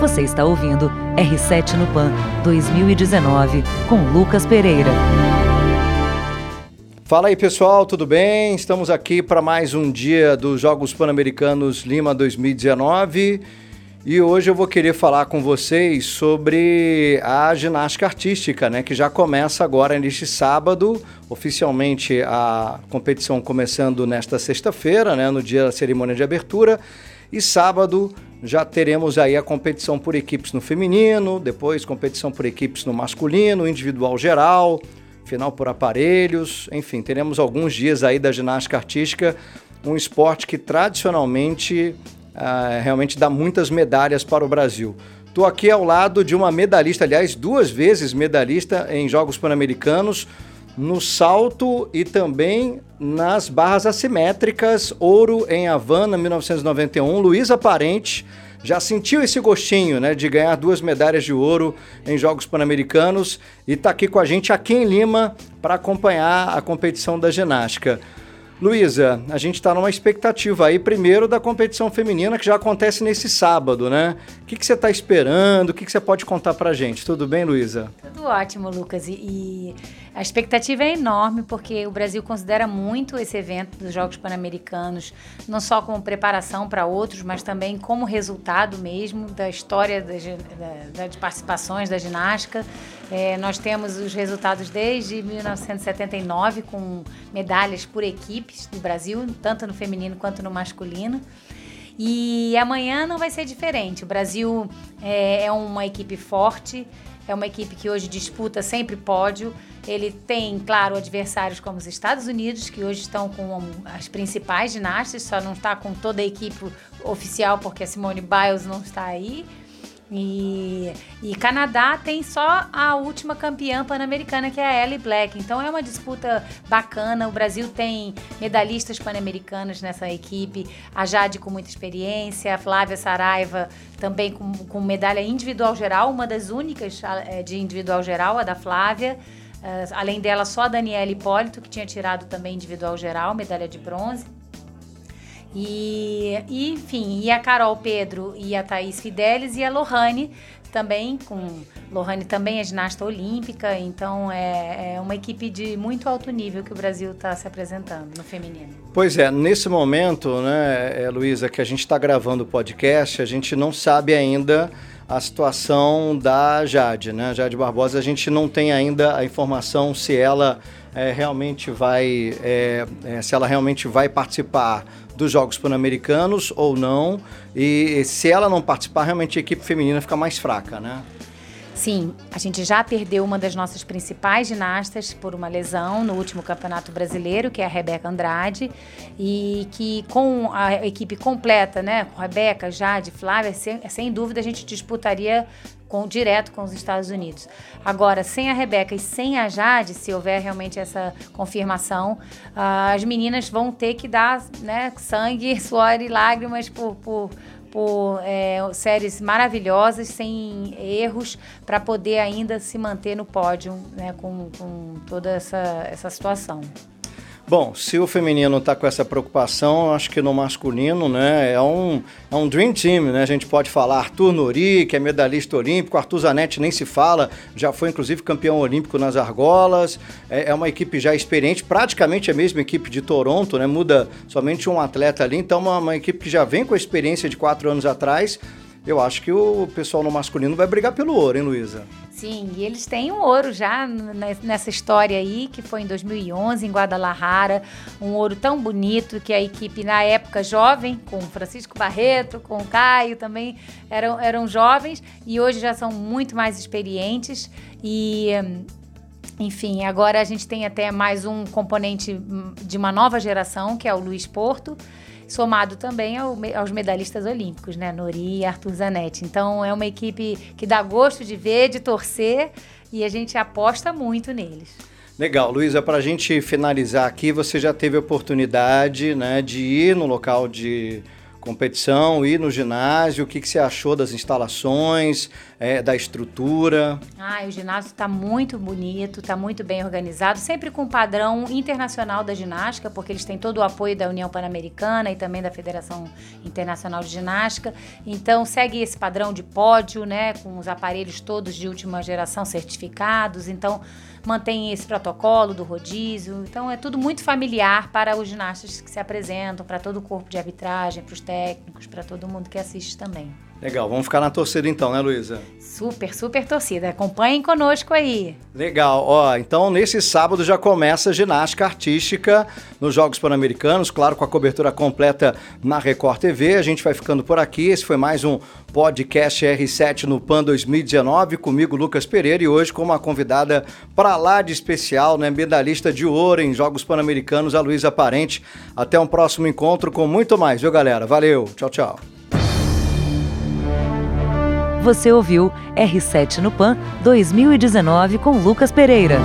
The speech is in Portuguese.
Você está ouvindo R7 no Pan 2019 com Lucas Pereira. Fala aí pessoal, tudo bem? Estamos aqui para mais um dia dos Jogos Pan-Americanos Lima 2019 e hoje eu vou querer falar com vocês sobre a ginástica artística, né, que já começa agora neste sábado, oficialmente a competição começando nesta sexta-feira, né, no dia da cerimônia de abertura, e sábado já teremos aí a competição por equipes no feminino, depois competição por equipes no masculino, individual geral, final por aparelhos, enfim, teremos alguns dias aí da ginástica artística, um esporte que tradicionalmente uh, realmente dá muitas medalhas para o Brasil. Estou aqui ao lado de uma medalhista, aliás, duas vezes medalhista em Jogos Pan-Americanos, no salto e também nas barras assimétricas, ouro em Havana, 1991. Luísa Parente já sentiu esse gostinho, né, de ganhar duas medalhas de ouro em Jogos Pan-Americanos e está aqui com a gente aqui em Lima para acompanhar a competição da ginástica. Luísa, a gente está numa expectativa aí, primeiro, da competição feminina que já acontece nesse sábado, né? O que, que você está esperando? O que, que você pode contar para gente? Tudo bem, Luísa? Tudo ótimo, Lucas. E, e, a expectativa é enorme, porque o Brasil considera muito esse evento dos Jogos Pan-Americanos, não só como preparação para outros, mas também como resultado mesmo da história das, participações da ginástica. É, nós temos os resultados desde 1979 com medalhas por equipes do Brasil, tanto no feminino quanto no masculino. E amanhã não vai ser diferente. O Brasil é, é uma equipe forte, é uma equipe que hoje disputa sempre pódio. Ele tem, claro, adversários como os Estados Unidos, que hoje estão com as principais ginastas, só não está com toda a equipe oficial porque a Simone Biles não está aí. E, e Canadá tem só a última campeã pan-americana, que é a Ellie Black. Então é uma disputa bacana. O Brasil tem medalhistas pan-americanas nessa equipe. A Jade com muita experiência, a Flávia Saraiva também com, com medalha individual geral, uma das únicas é, de individual geral, a da Flávia. Uh, além dela, só a Daniela Hipólito, que tinha tirado também individual geral, medalha de bronze. E, enfim, e a Carol Pedro e a Thaís Fidelis e a Lohane também, com Lohane também é ginasta olímpica, então é, é uma equipe de muito alto nível que o Brasil está se apresentando no feminino. Pois é, nesse momento, né, é, Luísa, que a gente está gravando o podcast, a gente não sabe ainda a situação da Jade, né? Jade Barbosa, a gente não tem ainda a informação se ela é, realmente vai, é, é, se ela realmente vai participar dos Jogos Pan-Americanos ou não. E se ela não participar, realmente a equipe feminina fica mais fraca, né? Sim, a gente já perdeu uma das nossas principais ginastas por uma lesão no último Campeonato Brasileiro, que é a Rebeca Andrade, e que com a equipe completa, né, com Rebeca, Jade, Flávia, sem, sem dúvida a gente disputaria com, direto com os Estados Unidos. Agora, sem a Rebeca e sem a Jade, se houver realmente essa confirmação, uh, as meninas vão ter que dar né, sangue, suor e lágrimas por, por por é, séries maravilhosas, sem erros, para poder ainda se manter no pódio né, com, com toda essa, essa situação. Bom, se o feminino está com essa preocupação, acho que no masculino, né, é um, é um dream team, né? A gente pode falar Arthur Nori, que é medalhista olímpico, Arthur Zanetti nem se fala, já foi inclusive campeão olímpico nas argolas, é, é uma equipe já experiente, praticamente a mesma equipe de Toronto, né? Muda somente um atleta ali, então uma, uma equipe que já vem com a experiência de quatro anos atrás, eu acho que o pessoal no masculino vai brigar pelo ouro, hein, Luísa? Sim, e eles têm um ouro já nessa história aí, que foi em 2011, em Guadalajara. Um ouro tão bonito que a equipe, na época jovem, com Francisco Barreto, com Caio também, eram, eram jovens e hoje já são muito mais experientes. E enfim, agora a gente tem até mais um componente de uma nova geração, que é o Luiz Porto, somado também ao, aos medalhistas olímpicos, né? Nori e Arthur Zanetti. Então é uma equipe que dá gosto de ver, de torcer e a gente aposta muito neles. Legal, Luísa, para a gente finalizar aqui, você já teve a oportunidade né, de ir no local de competição e no ginásio. O que, que você achou das instalações, é, da estrutura? Ah, o ginásio está muito bonito, está muito bem organizado, sempre com padrão internacional da ginástica, porque eles têm todo o apoio da União Pan-Americana e também da Federação Internacional de Ginástica. Então segue esse padrão de pódio, né, com os aparelhos todos de última geração certificados. Então mantém esse protocolo do rodízio. Então é tudo muito familiar para os ginastas que se apresentam, para todo o corpo de arbitragem, para os técnicos, para todo mundo que assiste também. Legal, vamos ficar na torcida então, né, Luísa? Super, super torcida. Acompanhem conosco aí. Legal, ó, então nesse sábado já começa a ginástica artística nos Jogos Pan-Americanos, claro, com a cobertura completa na Record TV. A gente vai ficando por aqui. Esse foi mais um podcast R7 no PAN 2019, comigo, Lucas Pereira, e hoje com uma convidada para lá de especial, né, medalhista de ouro em Jogos Pan-Americanos, a Luísa Parente. Até um próximo encontro com muito mais, viu, galera? Valeu, tchau, tchau. Você ouviu R7 no Pan 2019 com Lucas Pereira.